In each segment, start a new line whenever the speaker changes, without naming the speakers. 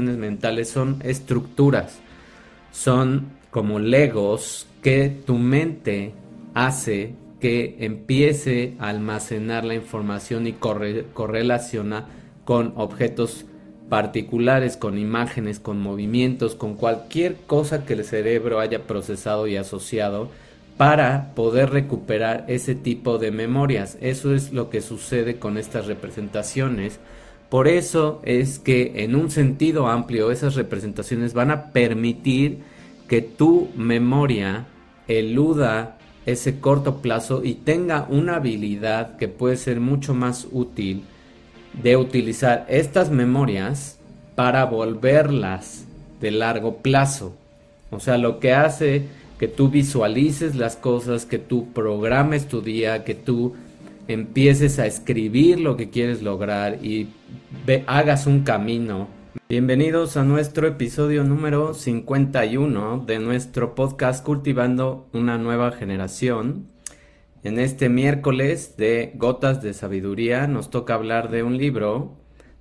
mentales son estructuras, son como legos que tu mente hace que empiece a almacenar la información y correlaciona con objetos particulares, con imágenes, con movimientos, con cualquier cosa que el cerebro haya procesado y asociado para poder recuperar ese tipo de memorias. Eso es lo que sucede con estas representaciones. Por eso es que en un sentido amplio esas representaciones van a permitir que tu memoria eluda ese corto plazo y tenga una habilidad que puede ser mucho más útil de utilizar estas memorias para volverlas de largo plazo. O sea, lo que hace que tú visualices las cosas, que tú programes tu día, que tú empieces a escribir lo que quieres lograr y hagas un camino. Bienvenidos a nuestro episodio número 51 de nuestro podcast Cultivando una nueva generación. En este miércoles de Gotas de Sabiduría nos toca hablar de un libro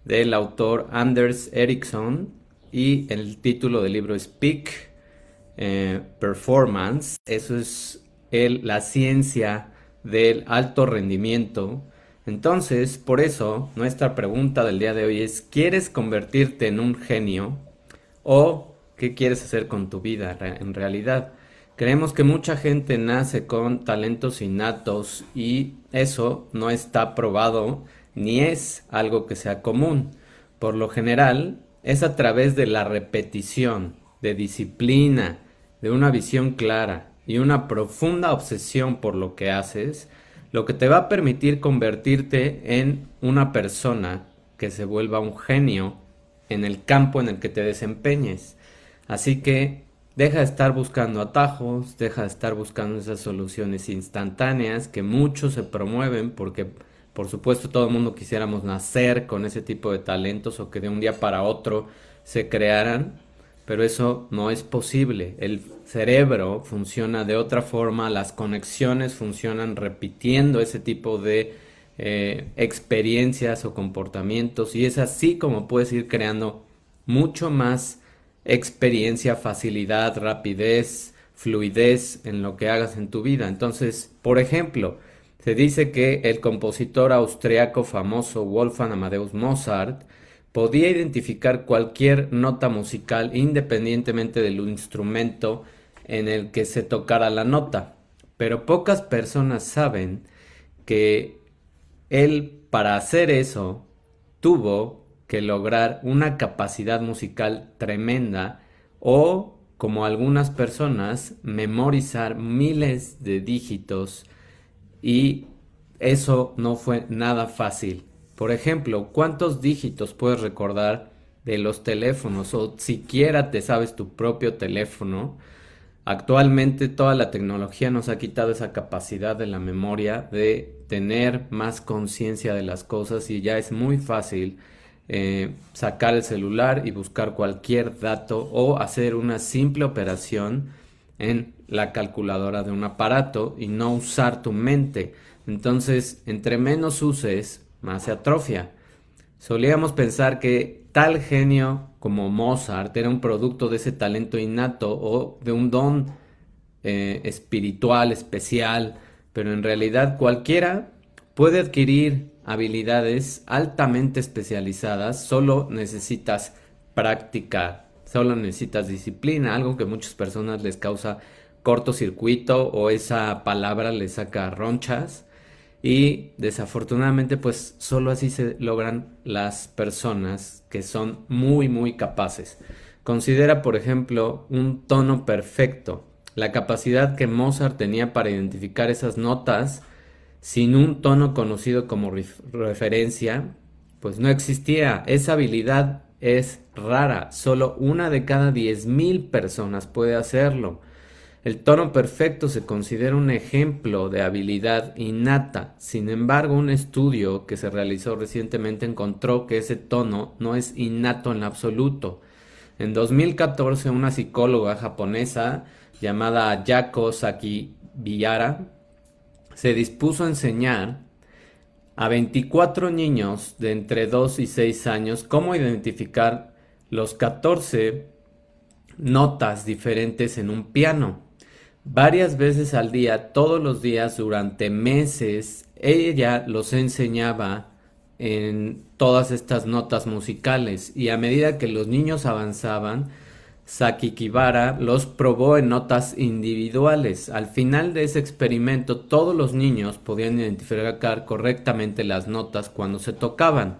del autor Anders Ericsson y el título del libro es Peak eh, performance, eso es la ciencia del alto rendimiento. Entonces, por eso, nuestra pregunta del día de hoy es, ¿quieres convertirte en un genio? ¿O qué quieres hacer con tu vida en realidad? Creemos que mucha gente nace con talentos innatos y eso no está probado ni es algo que sea común. Por lo general, es a través de la repetición, de disciplina, de una visión clara y una profunda obsesión por lo que haces, lo que te va a permitir convertirte en una persona que se vuelva un genio en el campo en el que te desempeñes. Así que deja de estar buscando atajos, deja de estar buscando esas soluciones instantáneas que muchos se promueven porque por supuesto todo el mundo quisiéramos nacer con ese tipo de talentos o que de un día para otro se crearan pero eso no es posible. El cerebro funciona de otra forma, las conexiones funcionan repitiendo ese tipo de eh, experiencias o comportamientos y es así como puedes ir creando mucho más experiencia, facilidad, rapidez, fluidez en lo que hagas en tu vida. Entonces, por ejemplo, se dice que el compositor austriaco famoso Wolfgang Amadeus Mozart podía identificar cualquier nota musical independientemente del instrumento en el que se tocara la nota. Pero pocas personas saben que él para hacer eso tuvo que lograr una capacidad musical tremenda o, como algunas personas, memorizar miles de dígitos y eso no fue nada fácil. Por ejemplo, ¿cuántos dígitos puedes recordar de los teléfonos o siquiera te sabes tu propio teléfono? Actualmente toda la tecnología nos ha quitado esa capacidad de la memoria de tener más conciencia de las cosas y ya es muy fácil eh, sacar el celular y buscar cualquier dato o hacer una simple operación en la calculadora de un aparato y no usar tu mente. Entonces, entre menos uses más se atrofia. Solíamos pensar que tal genio como Mozart era un producto de ese talento innato o de un don eh, espiritual especial, pero en realidad cualquiera puede adquirir habilidades altamente especializadas, solo necesitas práctica, solo necesitas disciplina, algo que muchas personas les causa cortocircuito o esa palabra les saca ronchas y desafortunadamente pues solo así se logran las personas que son muy muy capaces. Considera por ejemplo un tono perfecto, la capacidad que Mozart tenía para identificar esas notas sin un tono conocido como referencia, pues no existía. Esa habilidad es rara, solo una de cada diez mil personas puede hacerlo. El tono perfecto se considera un ejemplo de habilidad innata. Sin embargo, un estudio que se realizó recientemente encontró que ese tono no es innato en absoluto. En 2014, una psicóloga japonesa llamada Yako Sakibiyara se dispuso a enseñar a 24 niños de entre 2 y 6 años cómo identificar los 14 notas diferentes en un piano. Varias veces al día, todos los días, durante meses, ella los enseñaba en todas estas notas musicales y a medida que los niños avanzaban, Saki Kibara los probó en notas individuales. Al final de ese experimento, todos los niños podían identificar correctamente las notas cuando se tocaban.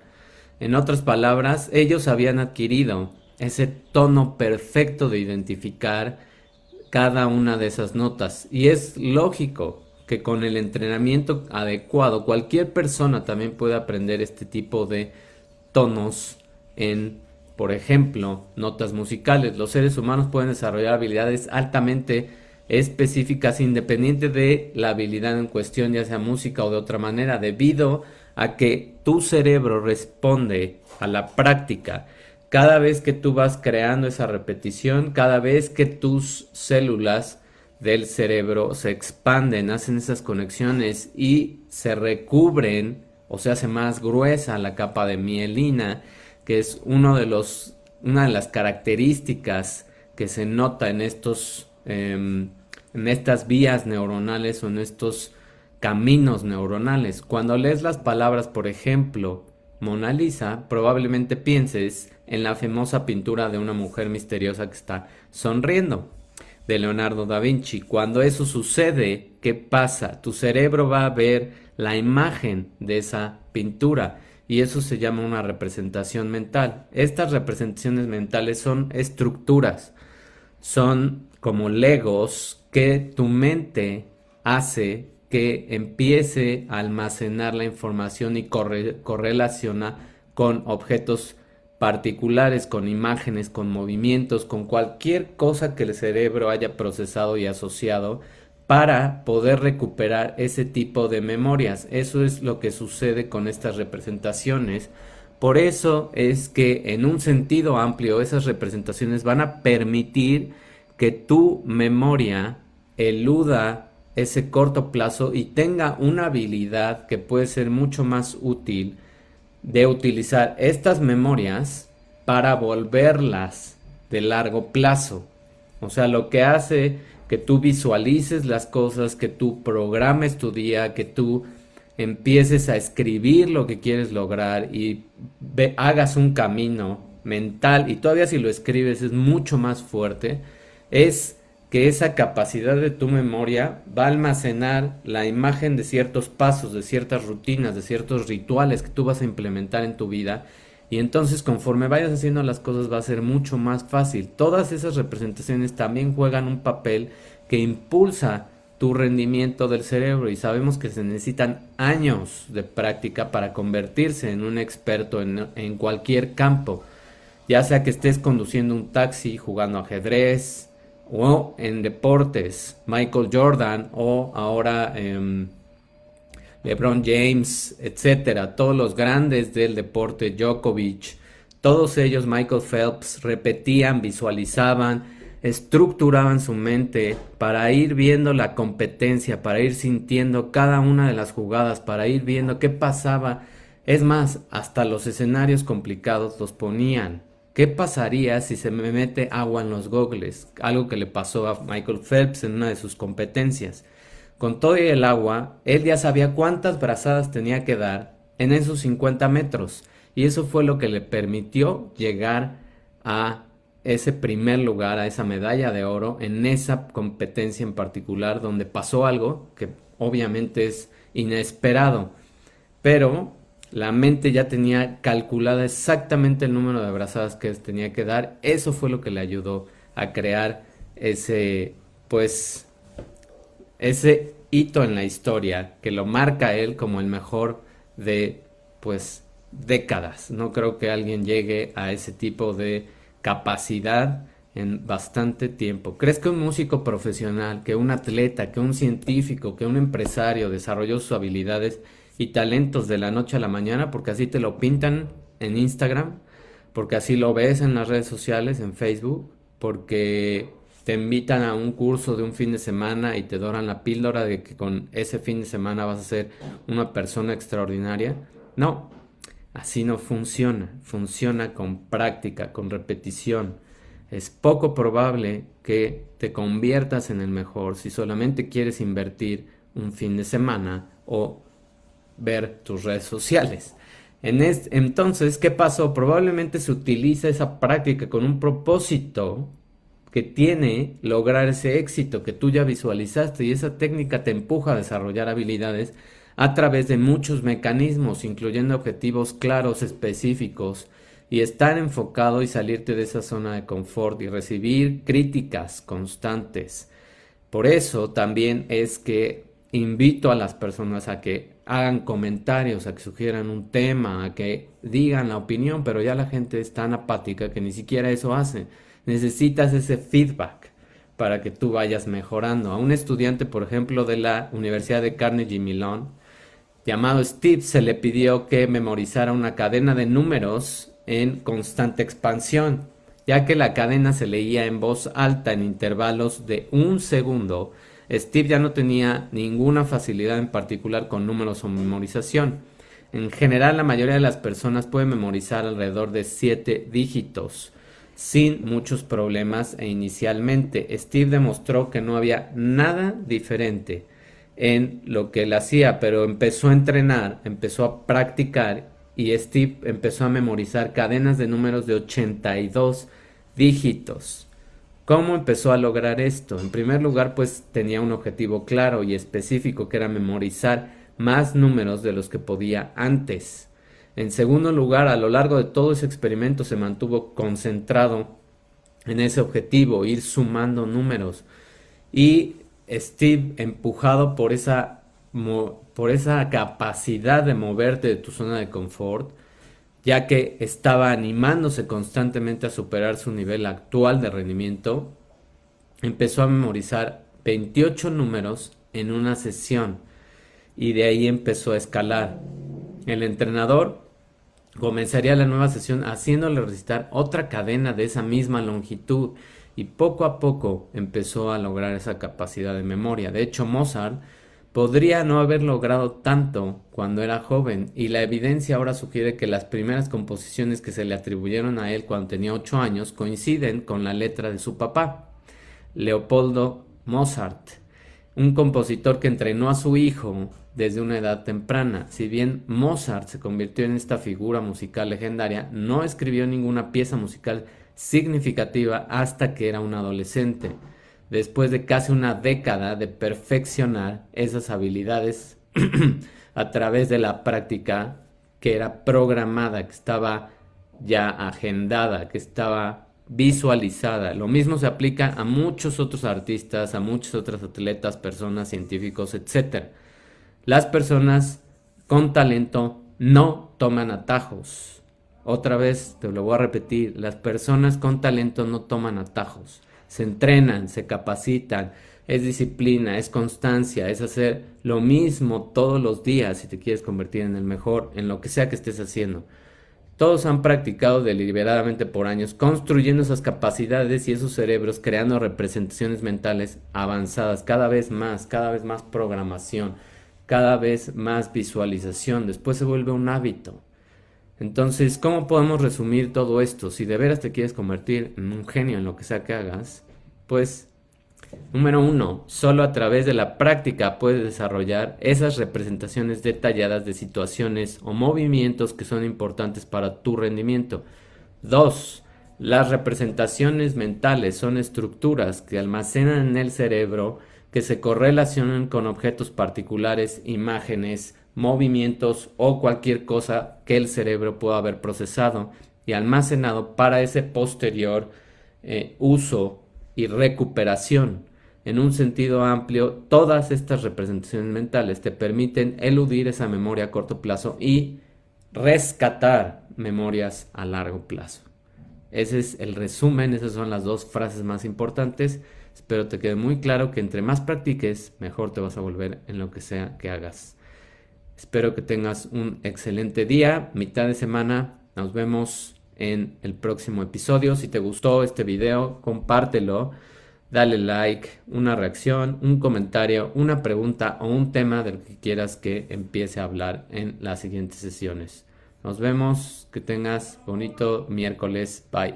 En otras palabras, ellos habían adquirido ese tono perfecto de identificar cada una de esas notas. Y es lógico que con el entrenamiento adecuado cualquier persona también puede aprender este tipo de tonos en, por ejemplo, notas musicales. Los seres humanos pueden desarrollar habilidades altamente específicas independiente de la habilidad en cuestión, ya sea música o de otra manera, debido a que tu cerebro responde a la práctica cada vez que tú vas creando esa repetición, cada vez que tus células del cerebro se expanden, hacen esas conexiones y se recubren o se hace más gruesa la capa de mielina, que es uno de los, una de las características que se nota en estos, em, en estas vías neuronales o en estos caminos neuronales. Cuando lees las palabras, por ejemplo, Mona Lisa, probablemente pienses en la famosa pintura de una mujer misteriosa que está sonriendo de Leonardo da Vinci. Cuando eso sucede, ¿qué pasa? Tu cerebro va a ver la imagen de esa pintura y eso se llama una representación mental. Estas representaciones mentales son estructuras, son como legos que tu mente hace que empiece a almacenar la información y correlaciona con objetos particulares, con imágenes, con movimientos, con cualquier cosa que el cerebro haya procesado y asociado para poder recuperar ese tipo de memorias. Eso es lo que sucede con estas representaciones. Por eso es que en un sentido amplio esas representaciones van a permitir que tu memoria eluda ese corto plazo y tenga una habilidad que puede ser mucho más útil de utilizar estas memorias para volverlas de largo plazo. O sea, lo que hace que tú visualices las cosas, que tú programes tu día, que tú empieces a escribir lo que quieres lograr y hagas un camino mental y todavía si lo escribes es mucho más fuerte, es que esa capacidad de tu memoria va a almacenar la imagen de ciertos pasos, de ciertas rutinas, de ciertos rituales que tú vas a implementar en tu vida. Y entonces conforme vayas haciendo las cosas va a ser mucho más fácil. Todas esas representaciones también juegan un papel que impulsa tu rendimiento del cerebro y sabemos que se necesitan años de práctica para convertirse en un experto en, en cualquier campo. Ya sea que estés conduciendo un taxi, jugando ajedrez, o en deportes, Michael Jordan o ahora em, LeBron James, etcétera, todos los grandes del deporte, Djokovic, todos ellos, Michael Phelps, repetían, visualizaban, estructuraban su mente para ir viendo la competencia, para ir sintiendo cada una de las jugadas, para ir viendo qué pasaba. Es más, hasta los escenarios complicados los ponían ¿Qué pasaría si se me mete agua en los gogles? Algo que le pasó a Michael Phelps en una de sus competencias. Con todo y el agua, él ya sabía cuántas brazadas tenía que dar en esos 50 metros. Y eso fue lo que le permitió llegar a ese primer lugar, a esa medalla de oro, en esa competencia en particular, donde pasó algo que obviamente es inesperado. Pero la mente ya tenía calculada exactamente el número de abrazadas que tenía que dar. Eso fue lo que le ayudó a crear ese, pues, ese hito en la historia que lo marca él como el mejor de, pues, décadas. No creo que alguien llegue a ese tipo de capacidad en bastante tiempo. ¿Crees que un músico profesional, que un atleta, que un científico, que un empresario desarrolló sus habilidades y talentos de la noche a la mañana, porque así te lo pintan en Instagram, porque así lo ves en las redes sociales, en Facebook, porque te invitan a un curso de un fin de semana y te doran la píldora de que con ese fin de semana vas a ser una persona extraordinaria. No, Así no funciona, funciona con práctica, con repetición. Es poco probable que te conviertas en el mejor si solamente quieres invertir un fin de semana o ver tus redes sociales. En entonces, ¿qué pasó? Probablemente se utiliza esa práctica con un propósito que tiene lograr ese éxito que tú ya visualizaste y esa técnica te empuja a desarrollar habilidades a través de muchos mecanismos, incluyendo objetivos claros, específicos, y estar enfocado y salirte de esa zona de confort y recibir críticas constantes. Por eso también es que invito a las personas a que hagan comentarios, a que sugieran un tema, a que digan la opinión, pero ya la gente es tan apática que ni siquiera eso hace. Necesitas ese feedback para que tú vayas mejorando. A un estudiante, por ejemplo, de la Universidad de Carnegie Mellon, llamado Steve, se le pidió que memorizara una cadena de números en constante expansión, ya que la cadena se leía en voz alta en intervalos de un segundo Steve ya no tenía ninguna facilidad en particular con números o memorización. En general, la mayoría de las personas pueden memorizar alrededor de 7 dígitos sin muchos problemas e inicialmente Steve demostró que no había nada diferente en lo que él hacía, pero empezó a entrenar, empezó a practicar y Steve empezó a memorizar cadenas de números de 82 dígitos. ¿Cómo empezó a lograr esto? En primer lugar, pues tenía un objetivo claro y específico que era memorizar más números de los que podía antes. En segundo lugar, a lo largo de todo ese experimento se mantuvo concentrado en ese objetivo, ir sumando números. Y Steve, empujado por esa, por esa capacidad de moverte de tu zona de confort, ya que estaba animándose constantemente a superar su nivel actual de rendimiento, empezó a memorizar 28 números en una sesión y de ahí empezó a escalar. El entrenador comenzaría la nueva sesión haciéndole recitar otra cadena de esa misma longitud y poco a poco empezó a lograr esa capacidad de memoria. De hecho, Mozart podría no haber logrado tanto cuando era joven y la evidencia ahora sugiere que las primeras composiciones que se le atribuyeron a él cuando tenía 8 años coinciden con la letra de su papá, Leopoldo Mozart, un compositor que entrenó a su hijo desde una edad temprana. Si bien Mozart se convirtió en esta figura musical legendaria, no escribió ninguna pieza musical significativa hasta que era un adolescente después de casi una década de perfeccionar esas habilidades a través de la práctica que era programada, que estaba ya agendada, que estaba visualizada. Lo mismo se aplica a muchos otros artistas, a muchos otros atletas, personas, científicos, etc. Las personas con talento no toman atajos. Otra vez te lo voy a repetir, las personas con talento no toman atajos se entrenan, se capacitan, es disciplina, es constancia, es hacer lo mismo todos los días si te quieres convertir en el mejor, en lo que sea que estés haciendo. Todos han practicado deliberadamente por años, construyendo esas capacidades y esos cerebros, creando representaciones mentales avanzadas, cada vez más, cada vez más programación, cada vez más visualización. Después se vuelve un hábito. Entonces, ¿cómo podemos resumir todo esto? Si de veras te quieres convertir en un genio en lo que sea que hagas, pues, número uno, solo a través de la práctica puedes desarrollar esas representaciones detalladas de situaciones o movimientos que son importantes para tu rendimiento. Dos, las representaciones mentales son estructuras que almacenan en el cerebro que se correlacionan con objetos particulares, imágenes, movimientos o cualquier cosa que el cerebro pueda haber procesado y almacenado para ese posterior eh, uso y recuperación. En un sentido amplio, todas estas representaciones mentales te permiten eludir esa memoria a corto plazo y rescatar memorias a largo plazo. Ese es el resumen, esas son las dos frases más importantes. Espero te quede muy claro que entre más practiques, mejor te vas a volver en lo que sea que hagas. Espero que tengas un excelente día, mitad de semana. Nos vemos en el próximo episodio. Si te gustó este video, compártelo. Dale like, una reacción, un comentario, una pregunta o un tema del que quieras que empiece a hablar en las siguientes sesiones. Nos vemos, que tengas bonito miércoles. Bye.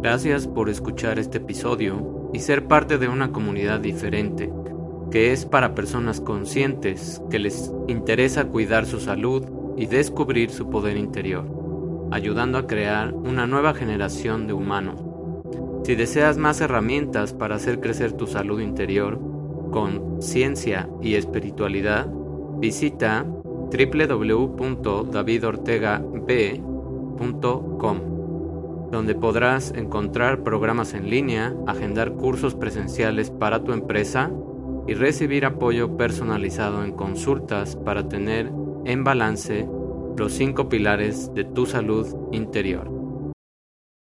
Gracias por escuchar este episodio y ser parte de una comunidad diferente, que es para personas conscientes que les interesa cuidar su salud y descubrir su poder interior, ayudando a crear una nueva generación de humanos. Si deseas más herramientas para hacer crecer tu salud interior con ciencia y espiritualidad, visita www.davidortegab.com donde podrás encontrar programas en línea, agendar cursos presenciales para tu empresa y recibir apoyo personalizado en consultas para tener en balance los cinco pilares de tu salud interior.